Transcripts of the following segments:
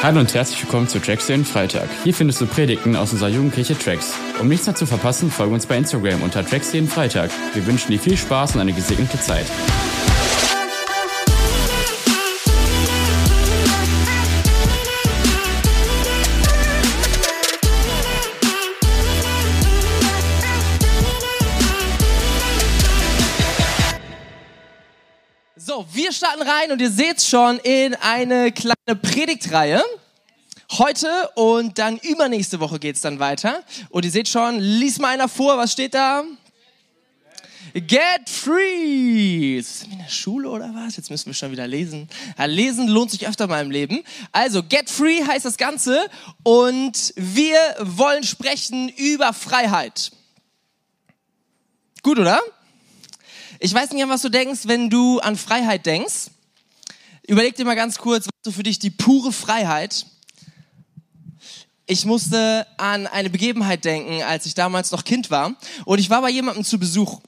Hallo und herzlich willkommen zu Tracks den Freitag. Hier findest du Predigten aus unserer Jugendkirche Tracks. Um nichts mehr zu verpassen, folge uns bei Instagram unter Tracks jeden Freitag. Wir wünschen dir viel Spaß und eine gesegnete Zeit. Starten rein und ihr seht schon in eine kleine Predigtreihe. Heute und dann übernächste Woche geht's dann weiter. Und ihr seht schon, lies mal einer vor, was steht da? Get free! Ist das in der Schule oder was? Jetzt müssen wir schon wieder lesen. Ja, lesen lohnt sich öfter mal im Leben. Also, get free heißt das Ganze und wir wollen sprechen über Freiheit. Gut, oder? Ich weiß nicht, was du denkst, wenn du an Freiheit denkst. Überleg dir mal ganz kurz, was du für dich die pure Freiheit. Ich musste an eine Begebenheit denken, als ich damals noch Kind war. Und ich war bei jemandem zu Besuch.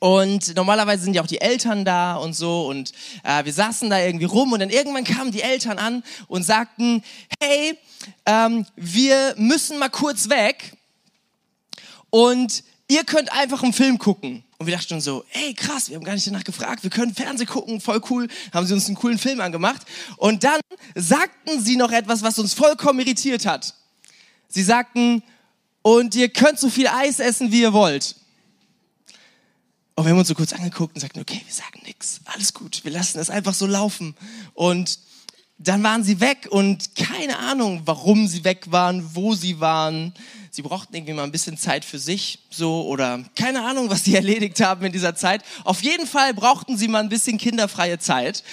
Und normalerweise sind ja auch die Eltern da und so. Und äh, wir saßen da irgendwie rum. Und dann irgendwann kamen die Eltern an und sagten, hey, ähm, wir müssen mal kurz weg. Und ihr könnt einfach einen Film gucken. Und wir dachten schon so, ey krass, wir haben gar nicht danach gefragt, wir können Fernsehen gucken, voll cool. Haben sie uns einen coolen Film angemacht. Und dann sagten sie noch etwas, was uns vollkommen irritiert hat. Sie sagten, und ihr könnt so viel Eis essen, wie ihr wollt. Und wir haben uns so kurz angeguckt und sagten, okay, wir sagen nichts, alles gut, wir lassen das einfach so laufen. Und dann waren sie weg und keine Ahnung, warum sie weg waren, wo sie waren sie brauchten irgendwie mal ein bisschen Zeit für sich, so, oder keine Ahnung, was sie erledigt haben in dieser Zeit. Auf jeden Fall brauchten sie mal ein bisschen kinderfreie Zeit.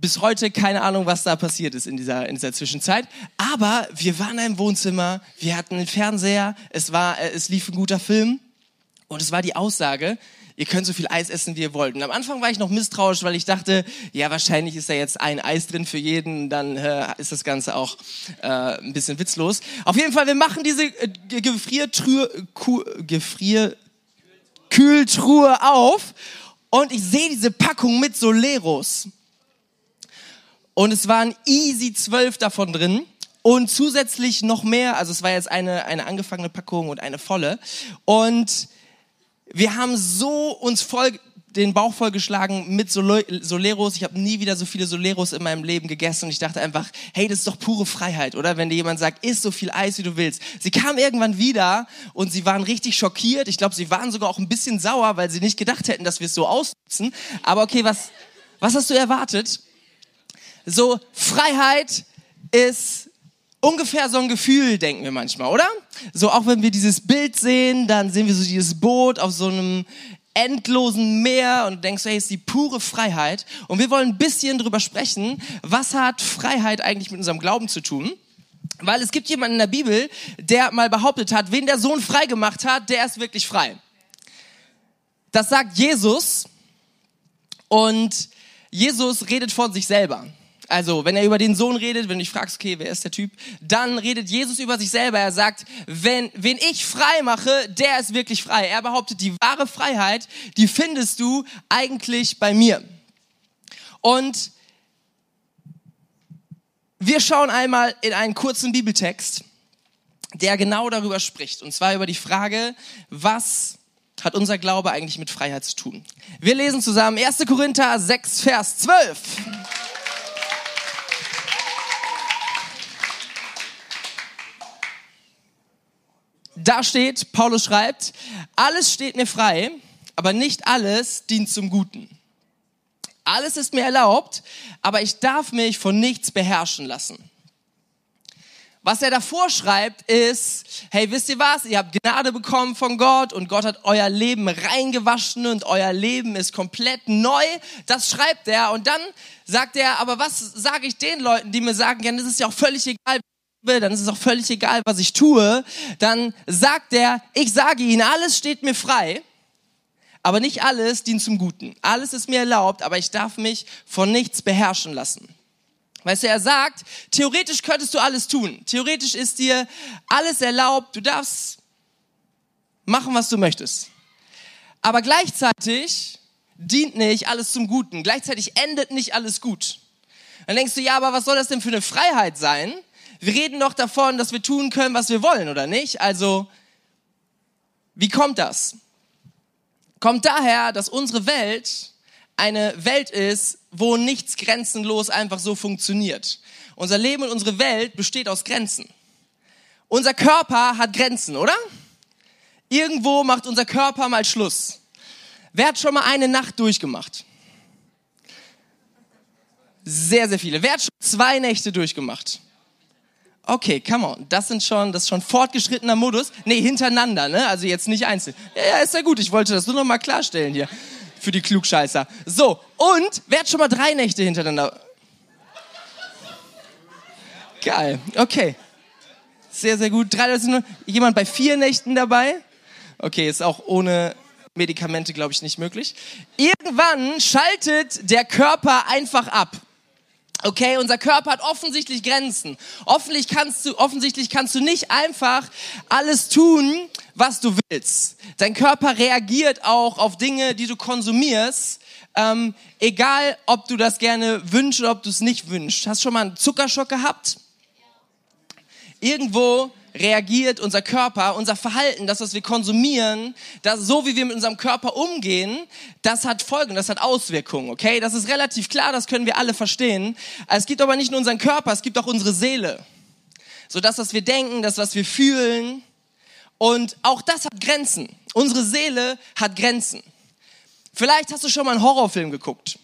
Bis heute keine Ahnung, was da passiert ist in dieser, in dieser Zwischenzeit. Aber wir waren im Wohnzimmer, wir hatten einen Fernseher, es war, äh, es lief ein guter Film. Und es war die Aussage, ihr könnt so viel Eis essen, wie ihr wollt. Und am Anfang war ich noch misstrauisch, weil ich dachte, ja, wahrscheinlich ist da jetzt ein Eis drin für jeden, dann äh, ist das Ganze auch äh, ein bisschen witzlos. Auf jeden Fall, wir machen diese äh, Gefriertruhe, Gefrier, Kühltruhe auf und ich sehe diese Packung mit Soleros. Und es waren easy zwölf davon drin. Und zusätzlich noch mehr, also es war jetzt eine, eine angefangene Packung und eine volle. Und wir haben so uns voll den Bauch vollgeschlagen mit Soleros. Ich habe nie wieder so viele Soleros in meinem Leben gegessen und ich dachte einfach, hey, das ist doch pure Freiheit, oder? Wenn dir jemand sagt, isst so viel Eis, wie du willst. Sie kamen irgendwann wieder und sie waren richtig schockiert. Ich glaube, sie waren sogar auch ein bisschen sauer, weil sie nicht gedacht hätten, dass wir es so ausnutzen. Aber okay, was, was hast du erwartet? So, Freiheit ist ungefähr so ein Gefühl, denken wir manchmal, oder? So auch wenn wir dieses Bild sehen, dann sehen wir so dieses Boot auf so einem endlosen Meer und denkst, hey, ist die pure Freiheit. Und wir wollen ein bisschen drüber sprechen, was hat Freiheit eigentlich mit unserem Glauben zu tun? Weil es gibt jemanden in der Bibel, der mal behauptet hat, wen der Sohn frei gemacht hat, der ist wirklich frei. Das sagt Jesus und Jesus redet von sich selber. Also, wenn er über den Sohn redet, wenn du dich fragst, okay, wer ist der Typ, dann redet Jesus über sich selber. Er sagt, wenn, wen ich frei mache, der ist wirklich frei. Er behauptet, die wahre Freiheit, die findest du eigentlich bei mir. Und wir schauen einmal in einen kurzen Bibeltext, der genau darüber spricht. Und zwar über die Frage, was hat unser Glaube eigentlich mit Freiheit zu tun? Wir lesen zusammen 1. Korinther 6, Vers 12. Da steht, Paulus schreibt, alles steht mir frei, aber nicht alles dient zum Guten. Alles ist mir erlaubt, aber ich darf mich von nichts beherrschen lassen. Was er davor schreibt ist, hey, wisst ihr was? Ihr habt Gnade bekommen von Gott und Gott hat euer Leben reingewaschen und euer Leben ist komplett neu. Das schreibt er und dann sagt er, aber was sage ich den Leuten, die mir sagen, ja, das ist ja auch völlig egal, dann ist es auch völlig egal, was ich tue, dann sagt er, ich sage ihnen, alles steht mir frei, aber nicht alles dient zum Guten. Alles ist mir erlaubt, aber ich darf mich von nichts beherrschen lassen. Weißt du, er sagt, theoretisch könntest du alles tun. Theoretisch ist dir alles erlaubt, du darfst machen, was du möchtest. Aber gleichzeitig dient nicht alles zum Guten. Gleichzeitig endet nicht alles gut. Dann denkst du, ja, aber was soll das denn für eine Freiheit sein? Wir reden doch davon, dass wir tun können, was wir wollen, oder nicht? Also, wie kommt das? Kommt daher, dass unsere Welt eine Welt ist, wo nichts grenzenlos einfach so funktioniert. Unser Leben und unsere Welt besteht aus Grenzen. Unser Körper hat Grenzen, oder? Irgendwo macht unser Körper mal Schluss. Wer hat schon mal eine Nacht durchgemacht? Sehr, sehr viele. Wer hat schon zwei Nächte durchgemacht? Okay, come on. Das sind schon, das ist schon fortgeschrittener Modus. Nee, hintereinander, ne? Also jetzt nicht einzeln. Ja, ja, ist ja gut. Ich wollte das nur noch mal klarstellen hier. Für die Klugscheißer. So. Und wer hat schon mal drei Nächte hintereinander? Geil. Okay. Sehr, sehr gut. Drei, sind jemand bei vier Nächten dabei? Okay, ist auch ohne Medikamente, glaube ich, nicht möglich. Irgendwann schaltet der Körper einfach ab. Okay, unser Körper hat offensichtlich Grenzen. Offensichtlich kannst du, offensichtlich kannst du nicht einfach alles tun, was du willst. Dein Körper reagiert auch auf Dinge, die du konsumierst, ähm, egal ob du das gerne wünschst oder ob du es nicht wünschst. Hast du schon mal einen Zuckerschock gehabt? Irgendwo reagiert unser Körper, unser Verhalten, das, was wir konsumieren, das, so wie wir mit unserem Körper umgehen, das hat Folgen, das hat Auswirkungen, okay? Das ist relativ klar, das können wir alle verstehen. Es gibt aber nicht nur unseren Körper, es gibt auch unsere Seele. So das, was wir denken, das, was wir fühlen. Und auch das hat Grenzen. Unsere Seele hat Grenzen. Vielleicht hast du schon mal einen Horrorfilm geguckt.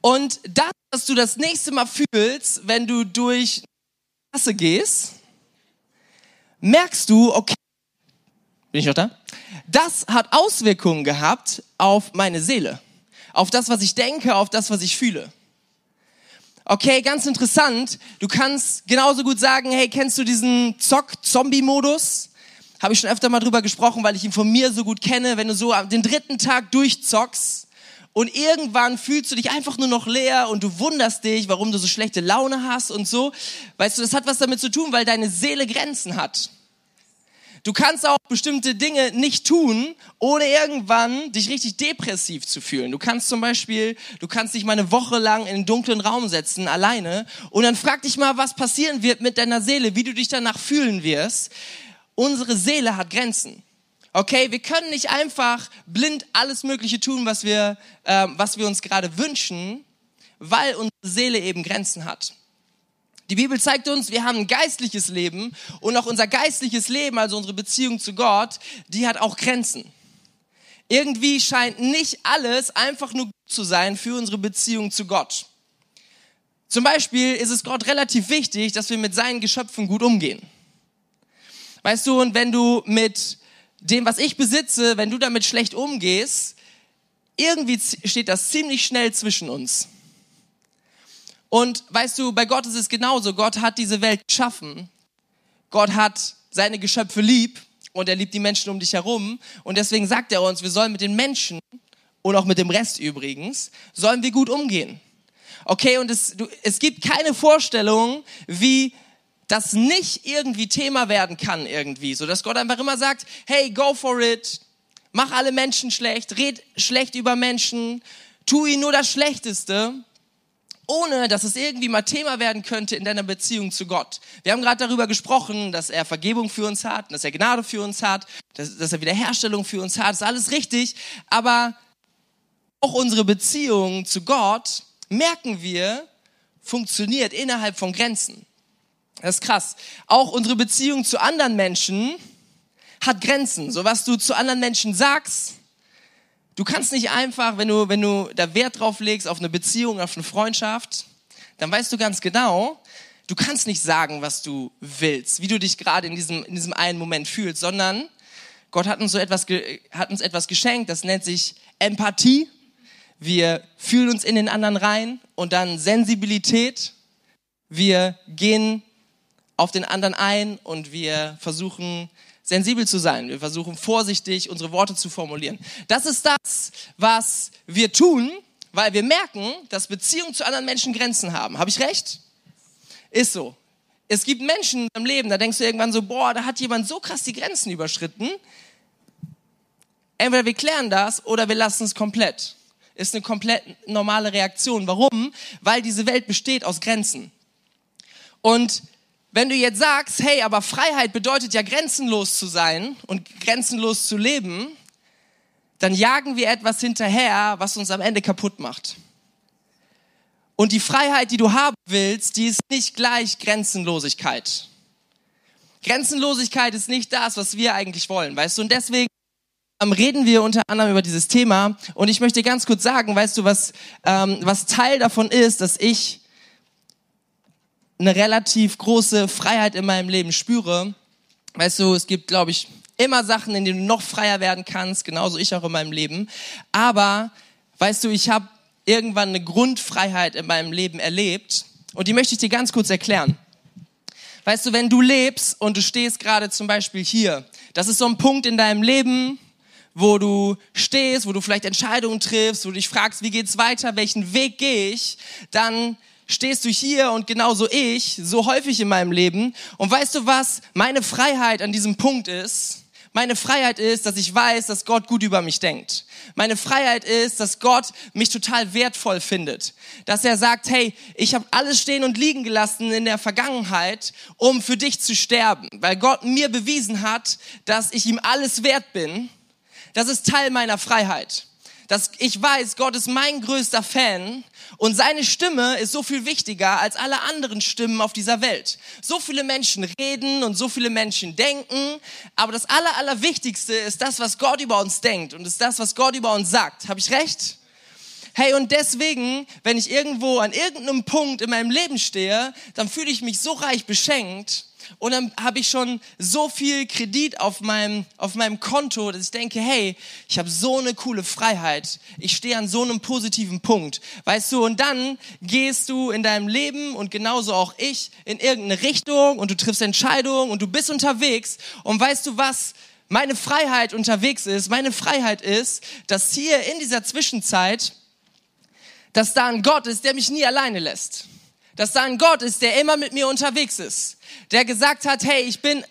Und das, was du das nächste Mal fühlst, wenn du durch Straße gehst, merkst du, okay, bin ich noch da? Das hat Auswirkungen gehabt auf meine Seele, auf das, was ich denke, auf das, was ich fühle. Okay, ganz interessant. Du kannst genauso gut sagen, hey, kennst du diesen Zock-Zombie-Modus? Habe ich schon öfter mal drüber gesprochen, weil ich ihn von mir so gut kenne. Wenn du so den dritten Tag durchzockst, und irgendwann fühlst du dich einfach nur noch leer und du wunderst dich, warum du so schlechte Laune hast und so. Weißt du, das hat was damit zu tun, weil deine Seele Grenzen hat. Du kannst auch bestimmte Dinge nicht tun, ohne irgendwann dich richtig depressiv zu fühlen. Du kannst zum Beispiel, du kannst dich mal eine Woche lang in einen dunklen Raum setzen, alleine, und dann frag dich mal, was passieren wird mit deiner Seele, wie du dich danach fühlen wirst. Unsere Seele hat Grenzen. Okay, wir können nicht einfach blind alles Mögliche tun, was wir, äh, was wir uns gerade wünschen, weil unsere Seele eben Grenzen hat. Die Bibel zeigt uns, wir haben ein geistliches Leben und auch unser geistliches Leben, also unsere Beziehung zu Gott, die hat auch Grenzen. Irgendwie scheint nicht alles einfach nur gut zu sein für unsere Beziehung zu Gott. Zum Beispiel ist es Gott relativ wichtig, dass wir mit seinen Geschöpfen gut umgehen. Weißt du, und wenn du mit dem, was ich besitze, wenn du damit schlecht umgehst, irgendwie steht das ziemlich schnell zwischen uns. Und weißt du, bei Gott ist es genauso. Gott hat diese Welt geschaffen. Gott hat seine Geschöpfe lieb und er liebt die Menschen um dich herum. Und deswegen sagt er uns, wir sollen mit den Menschen und auch mit dem Rest übrigens, sollen wir gut umgehen. Okay, und es, du, es gibt keine Vorstellung, wie das nicht irgendwie Thema werden kann irgendwie, so dass Gott einfach immer sagt, hey, go for it, mach alle Menschen schlecht, red schlecht über Menschen, tu ihnen nur das Schlechteste, ohne dass es irgendwie mal Thema werden könnte in deiner Beziehung zu Gott. Wir haben gerade darüber gesprochen, dass er Vergebung für uns hat, dass er Gnade für uns hat, dass, dass er Wiederherstellung für uns hat, das ist alles richtig, aber auch unsere Beziehung zu Gott, merken wir, funktioniert innerhalb von Grenzen. Das ist krass. Auch unsere Beziehung zu anderen Menschen hat Grenzen. So was du zu anderen Menschen sagst, du kannst nicht einfach, wenn du, wenn du da Wert drauf legst auf eine Beziehung, auf eine Freundschaft, dann weißt du ganz genau, du kannst nicht sagen, was du willst, wie du dich gerade in diesem, in diesem einen Moment fühlst, sondern Gott hat uns so etwas, hat uns etwas geschenkt, das nennt sich Empathie. Wir fühlen uns in den anderen rein und dann Sensibilität. Wir gehen auf den anderen ein und wir versuchen sensibel zu sein. Wir versuchen vorsichtig unsere Worte zu formulieren. Das ist das, was wir tun, weil wir merken, dass Beziehungen zu anderen Menschen Grenzen haben. Habe ich recht? Ist so. Es gibt Menschen im Leben, da denkst du irgendwann so, boah, da hat jemand so krass die Grenzen überschritten. Entweder wir klären das oder wir lassen es komplett. ist eine komplett normale Reaktion. Warum? Weil diese Welt besteht aus Grenzen. Und wenn du jetzt sagst, hey, aber Freiheit bedeutet ja grenzenlos zu sein und grenzenlos zu leben, dann jagen wir etwas hinterher, was uns am Ende kaputt macht. Und die Freiheit, die du haben willst, die ist nicht gleich Grenzenlosigkeit. Grenzenlosigkeit ist nicht das, was wir eigentlich wollen, weißt du? Und deswegen reden wir unter anderem über dieses Thema. Und ich möchte ganz kurz sagen, weißt du, was, ähm, was Teil davon ist, dass ich eine relativ große Freiheit in meinem Leben spüre. Weißt du, es gibt, glaube ich, immer Sachen, in denen du noch freier werden kannst, genauso ich auch in meinem Leben. Aber, weißt du, ich habe irgendwann eine Grundfreiheit in meinem Leben erlebt und die möchte ich dir ganz kurz erklären. Weißt du, wenn du lebst und du stehst gerade zum Beispiel hier, das ist so ein Punkt in deinem Leben, wo du stehst, wo du vielleicht Entscheidungen triffst, wo du dich fragst, wie geht's weiter, welchen Weg gehe ich, dann stehst du hier und genauso ich, so häufig in meinem Leben. Und weißt du was? Meine Freiheit an diesem Punkt ist, meine Freiheit ist, dass ich weiß, dass Gott gut über mich denkt. Meine Freiheit ist, dass Gott mich total wertvoll findet. Dass er sagt, hey, ich habe alles stehen und liegen gelassen in der Vergangenheit, um für dich zu sterben. Weil Gott mir bewiesen hat, dass ich ihm alles wert bin. Das ist Teil meiner Freiheit dass ich weiß, Gott ist mein größter Fan und seine Stimme ist so viel wichtiger als alle anderen Stimmen auf dieser Welt. So viele Menschen reden und so viele Menschen denken, aber das Aller, Allerwichtigste ist das, was Gott über uns denkt und ist das, was Gott über uns sagt. Habe ich recht? Hey, und deswegen, wenn ich irgendwo an irgendeinem Punkt in meinem Leben stehe, dann fühle ich mich so reich beschenkt, und dann habe ich schon so viel Kredit auf meinem, auf meinem Konto, dass ich denke, hey, ich habe so eine coole Freiheit. Ich stehe an so einem positiven Punkt. Weißt du, und dann gehst du in deinem Leben und genauso auch ich in irgendeine Richtung und du triffst Entscheidungen und du bist unterwegs. Und weißt du was? Meine Freiheit unterwegs ist, meine Freiheit ist, dass hier in dieser Zwischenzeit, dass da ein Gott ist, der mich nie alleine lässt. Dass da ein Gott ist, der immer mit mir unterwegs ist, der gesagt hat, hey, ich bin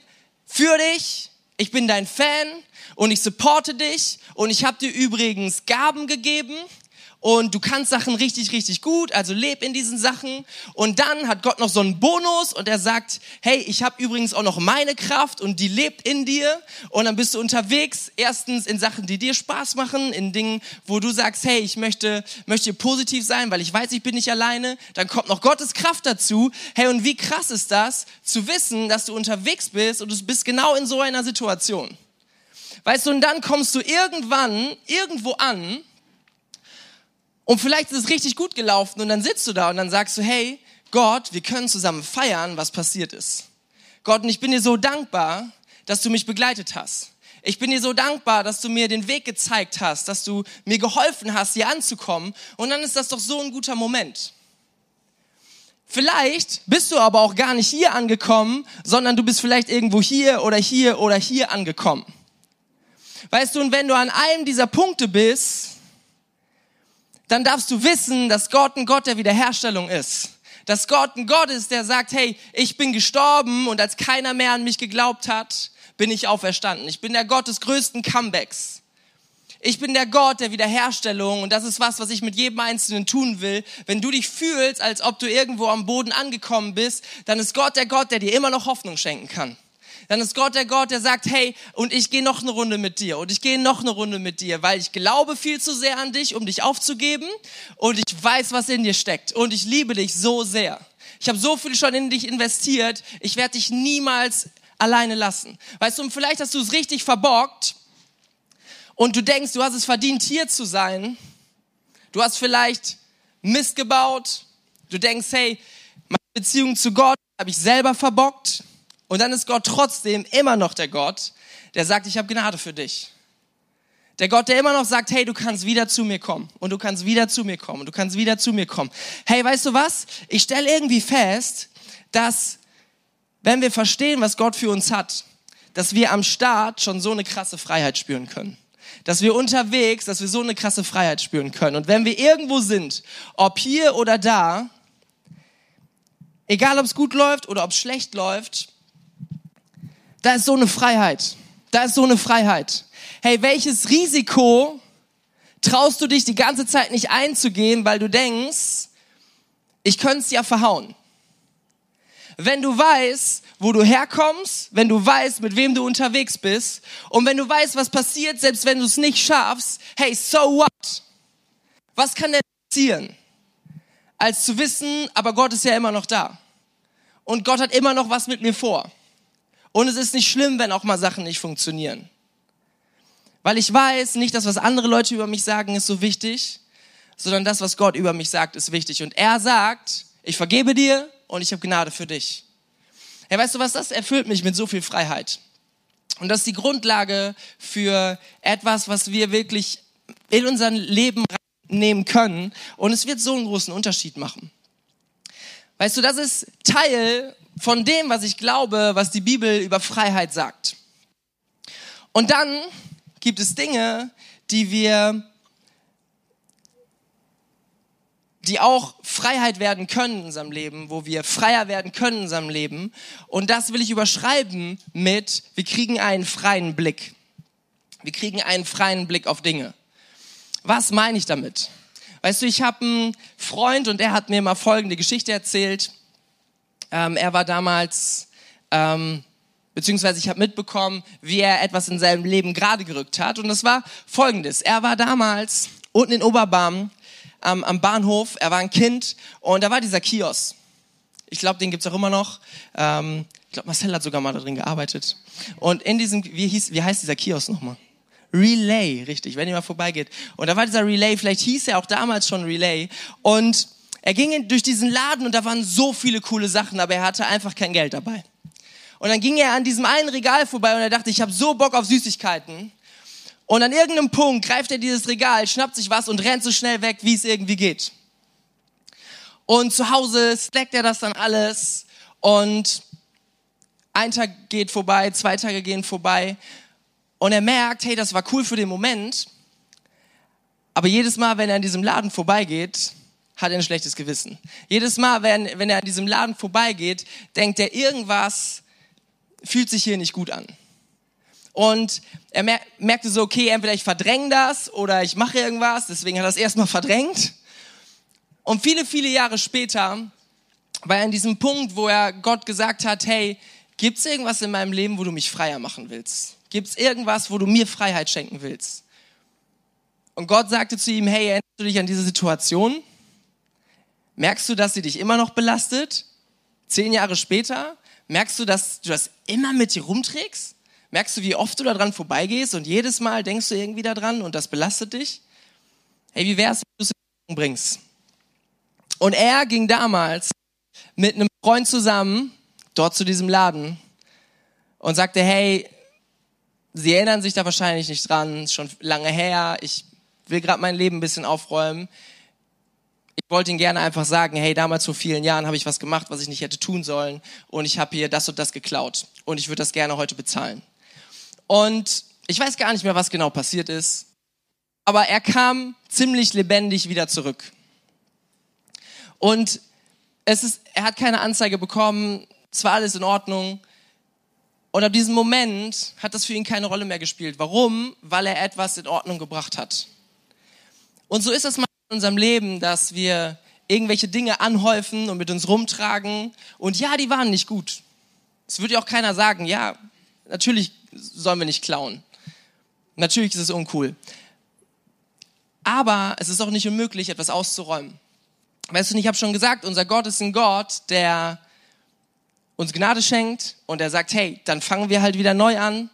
für dich, ich bin dein Fan und ich supporte dich und ich habe dir übrigens Gaben gegeben und du kannst Sachen richtig, richtig gut, also leb in diesen Sachen. Und dann hat Gott noch so einen Bonus und er sagt, hey, ich habe übrigens auch noch meine Kraft und die lebt in dir. Und dann bist du unterwegs, erstens in Sachen, die dir Spaß machen, in Dingen, wo du sagst, hey, ich möchte, möchte positiv sein, weil ich weiß, ich bin nicht alleine. Dann kommt noch Gottes Kraft dazu. Hey, und wie krass ist das, zu wissen, dass du unterwegs bist und du bist genau in so einer Situation. Weißt du, und dann kommst du irgendwann irgendwo an, und vielleicht ist es richtig gut gelaufen und dann sitzt du da und dann sagst du, hey, Gott, wir können zusammen feiern, was passiert ist. Gott, und ich bin dir so dankbar, dass du mich begleitet hast. Ich bin dir so dankbar, dass du mir den Weg gezeigt hast, dass du mir geholfen hast, hier anzukommen. Und dann ist das doch so ein guter Moment. Vielleicht bist du aber auch gar nicht hier angekommen, sondern du bist vielleicht irgendwo hier oder hier oder hier angekommen. Weißt du, und wenn du an einem dieser Punkte bist, dann darfst du wissen, dass Gott ein Gott der Wiederherstellung ist. Dass Gott ein Gott ist, der sagt, hey, ich bin gestorben und als keiner mehr an mich geglaubt hat, bin ich auferstanden. Ich bin der Gott des größten Comebacks. Ich bin der Gott der Wiederherstellung und das ist was, was ich mit jedem Einzelnen tun will. Wenn du dich fühlst, als ob du irgendwo am Boden angekommen bist, dann ist Gott der Gott, der dir immer noch Hoffnung schenken kann dann ist Gott der Gott, der sagt, hey, und ich gehe noch eine Runde mit dir und ich gehe noch eine Runde mit dir, weil ich glaube viel zu sehr an dich, um dich aufzugeben und ich weiß, was in dir steckt und ich liebe dich so sehr. Ich habe so viel schon in dich investiert, ich werde dich niemals alleine lassen. Weißt du, und vielleicht hast du es richtig verbockt und du denkst, du hast es verdient, hier zu sein. Du hast vielleicht Mist gebaut. Du denkst, hey, meine Beziehung zu Gott habe ich selber verbockt. Und dann ist Gott trotzdem immer noch der Gott, der sagt, ich habe Gnade für dich. Der Gott, der immer noch sagt, hey, du kannst wieder zu mir kommen und du kannst wieder zu mir kommen und du kannst wieder zu mir kommen. Hey, weißt du was? Ich stelle irgendwie fest, dass wenn wir verstehen, was Gott für uns hat, dass wir am Start schon so eine krasse Freiheit spüren können. Dass wir unterwegs, dass wir so eine krasse Freiheit spüren können. Und wenn wir irgendwo sind, ob hier oder da, egal ob es gut läuft oder ob es schlecht läuft, da ist so eine Freiheit. Da ist so eine Freiheit. Hey, welches Risiko traust du dich die ganze Zeit nicht einzugehen, weil du denkst, ich könnte es ja verhauen. Wenn du weißt, wo du herkommst, wenn du weißt, mit wem du unterwegs bist und wenn du weißt, was passiert, selbst wenn du es nicht schaffst, hey, so what? Was kann denn passieren? Als zu wissen, aber Gott ist ja immer noch da. Und Gott hat immer noch was mit mir vor. Und es ist nicht schlimm, wenn auch mal Sachen nicht funktionieren. Weil ich weiß, nicht das, was andere Leute über mich sagen, ist so wichtig, sondern das, was Gott über mich sagt, ist wichtig. Und er sagt, ich vergebe dir und ich habe Gnade für dich. Ja, weißt du was, das erfüllt mich mit so viel Freiheit. Und das ist die Grundlage für etwas, was wir wirklich in unser Leben nehmen können. Und es wird so einen großen Unterschied machen. Weißt du, das ist Teil von dem, was ich glaube, was die Bibel über Freiheit sagt. Und dann gibt es Dinge, die wir, die auch Freiheit werden können in unserem Leben, wo wir freier werden können in unserem Leben. Und das will ich überschreiben mit, wir kriegen einen freien Blick. Wir kriegen einen freien Blick auf Dinge. Was meine ich damit? Weißt du, ich habe einen Freund und er hat mir mal folgende Geschichte erzählt. Ähm, er war damals ähm, beziehungsweise ich habe mitbekommen, wie er etwas in seinem Leben gerade gerückt hat. Und das war folgendes. Er war damals unten in Oberbarm ähm, am Bahnhof, er war ein Kind und da war dieser Kiosk. Ich glaube, den gibt's auch immer noch. Ähm, ich glaube, Marcel hat sogar mal da drin gearbeitet. Und in diesem, wie, hieß, wie heißt dieser Kiosk nochmal? Relay, richtig, wenn ihr mal vorbeigeht. Und da war dieser Relay, vielleicht hieß er auch damals schon Relay. Und er ging durch diesen Laden und da waren so viele coole Sachen, aber er hatte einfach kein Geld dabei. Und dann ging er an diesem einen Regal vorbei und er dachte, ich habe so Bock auf Süßigkeiten. Und an irgendeinem Punkt greift er dieses Regal, schnappt sich was und rennt so schnell weg, wie es irgendwie geht. Und zu Hause stackt er das dann alles und ein Tag geht vorbei, zwei Tage gehen vorbei und er merkt, hey, das war cool für den Moment, aber jedes Mal, wenn er an diesem Laden vorbeigeht, hat er ein schlechtes Gewissen. Jedes Mal, wenn, wenn er an diesem Laden vorbeigeht, denkt er, irgendwas fühlt sich hier nicht gut an. Und er mer merkte so, okay, entweder ich verdränge das oder ich mache irgendwas, deswegen hat er es erstmal verdrängt. Und viele, viele Jahre später war er an diesem Punkt, wo er Gott gesagt hat, hey, gibt es irgendwas in meinem Leben, wo du mich freier machen willst? Gibt es irgendwas, wo du mir Freiheit schenken willst? Und Gott sagte zu ihm, hey, erinnerst du dich an diese Situation? Merkst du, dass sie dich immer noch belastet? Zehn Jahre später? Merkst du, dass du das immer mit dir rumträgst? Merkst du, wie oft du da dran vorbeigehst und jedes Mal denkst du irgendwie daran und das belastet dich? Hey, wie wär's, wenn du es in bringst? Und er ging damals mit einem Freund zusammen dort zu diesem Laden und sagte, hey, Sie erinnern sich da wahrscheinlich nicht dran, ist schon lange her, ich will gerade mein Leben ein bisschen aufräumen ich wollte ihn gerne einfach sagen, hey, damals vor vielen Jahren habe ich was gemacht, was ich nicht hätte tun sollen und ich habe hier das und das geklaut und ich würde das gerne heute bezahlen. Und ich weiß gar nicht mehr, was genau passiert ist, aber er kam ziemlich lebendig wieder zurück. Und es ist, er hat keine Anzeige bekommen, es war alles in Ordnung. Und ab diesem Moment hat das für ihn keine Rolle mehr gespielt. Warum? Weil er etwas in Ordnung gebracht hat. Und so ist das mal in unserem Leben, dass wir irgendwelche Dinge anhäufen und mit uns rumtragen. Und ja, die waren nicht gut. Es würde ja auch keiner sagen, ja, natürlich sollen wir nicht klauen. Natürlich ist es uncool. Aber es ist auch nicht unmöglich, etwas auszuräumen. Weißt du, ich habe schon gesagt, unser Gott ist ein Gott, der uns Gnade schenkt und er sagt, hey, dann fangen wir halt wieder neu an,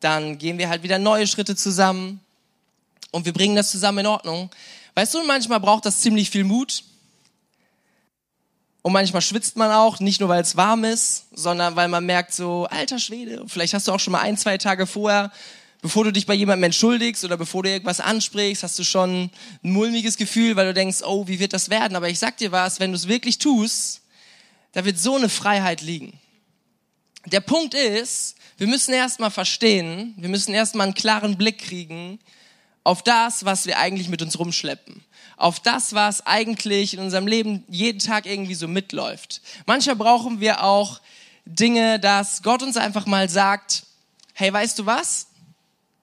dann gehen wir halt wieder neue Schritte zusammen und wir bringen das zusammen in Ordnung. Weißt du, manchmal braucht das ziemlich viel Mut. Und manchmal schwitzt man auch, nicht nur weil es warm ist, sondern weil man merkt so, alter Schwede, vielleicht hast du auch schon mal ein, zwei Tage vorher, bevor du dich bei jemandem entschuldigst oder bevor du irgendwas ansprichst, hast du schon ein mulmiges Gefühl, weil du denkst, oh, wie wird das werden? Aber ich sag dir was, wenn du es wirklich tust, da wird so eine Freiheit liegen. Der Punkt ist, wir müssen erstmal verstehen, wir müssen erstmal einen klaren Blick kriegen, auf das, was wir eigentlich mit uns rumschleppen, auf das, was eigentlich in unserem Leben jeden Tag irgendwie so mitläuft. Manchmal brauchen wir auch Dinge, dass Gott uns einfach mal sagt, hey, weißt du was?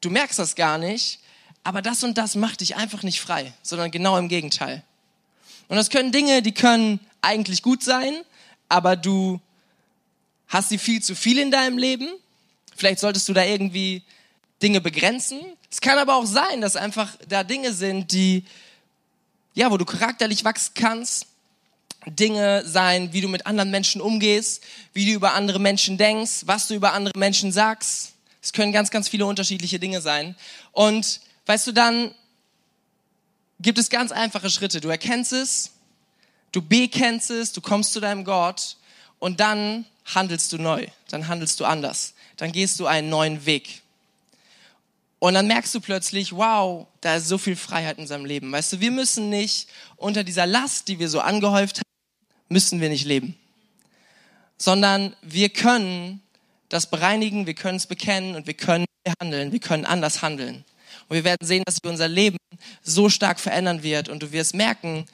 Du merkst das gar nicht, aber das und das macht dich einfach nicht frei, sondern genau im Gegenteil. Und das können Dinge, die können eigentlich gut sein, aber du hast sie viel zu viel in deinem Leben. Vielleicht solltest du da irgendwie Dinge begrenzen. Es kann aber auch sein, dass einfach da Dinge sind, die, ja, wo du charakterlich wachsen kannst. Dinge sein, wie du mit anderen Menschen umgehst, wie du über andere Menschen denkst, was du über andere Menschen sagst. Es können ganz, ganz viele unterschiedliche Dinge sein. Und weißt du, dann gibt es ganz einfache Schritte. Du erkennst es, du bekennst es, du kommst zu deinem Gott und dann handelst du neu, dann handelst du anders, dann gehst du einen neuen Weg. Und dann merkst du plötzlich, wow, da ist so viel Freiheit in seinem Leben. Weißt du, wir müssen nicht unter dieser Last, die wir so angehäuft haben, müssen wir nicht leben. Sondern wir können das bereinigen, wir können es bekennen und wir können handeln, wir können anders handeln. Und wir werden sehen, dass sich unser Leben so stark verändern wird und du wirst merken,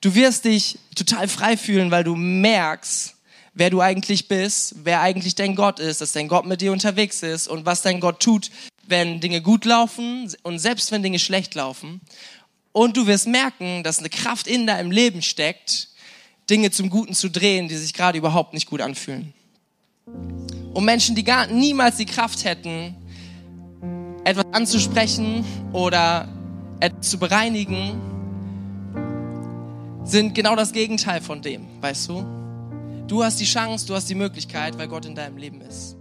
du wirst dich total frei fühlen, weil du merkst, wer du eigentlich bist, wer eigentlich dein Gott ist, dass dein Gott mit dir unterwegs ist und was dein Gott tut, wenn Dinge gut laufen und selbst wenn Dinge schlecht laufen. Und du wirst merken, dass eine Kraft in deinem Leben steckt, Dinge zum Guten zu drehen, die sich gerade überhaupt nicht gut anfühlen. Und Menschen, die gar niemals die Kraft hätten, etwas anzusprechen oder etwas zu bereinigen, sind genau das Gegenteil von dem, weißt du? Du hast die Chance, du hast die Möglichkeit, weil Gott in deinem Leben ist.